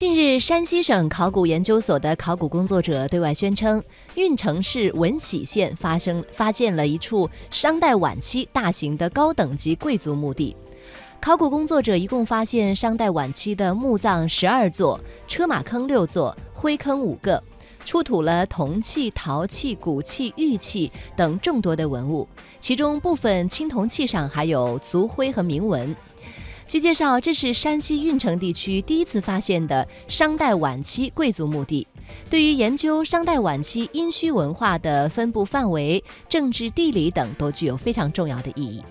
近日，山西省考古研究所的考古工作者对外宣称，运城市闻喜县发生发现了一处商代晚期大型的高等级贵族墓地。考古工作者一共发现商代晚期的墓葬十二座、车马坑六座、灰坑五个，出土了铜器、陶器、骨器、玉器等众多的文物，其中部分青铜器上还有族徽和铭文。据介绍，这是山西运城地区第一次发现的商代晚期贵族墓地，对于研究商代晚期殷墟文化的分布范围、政治地理等都具有非常重要的意义。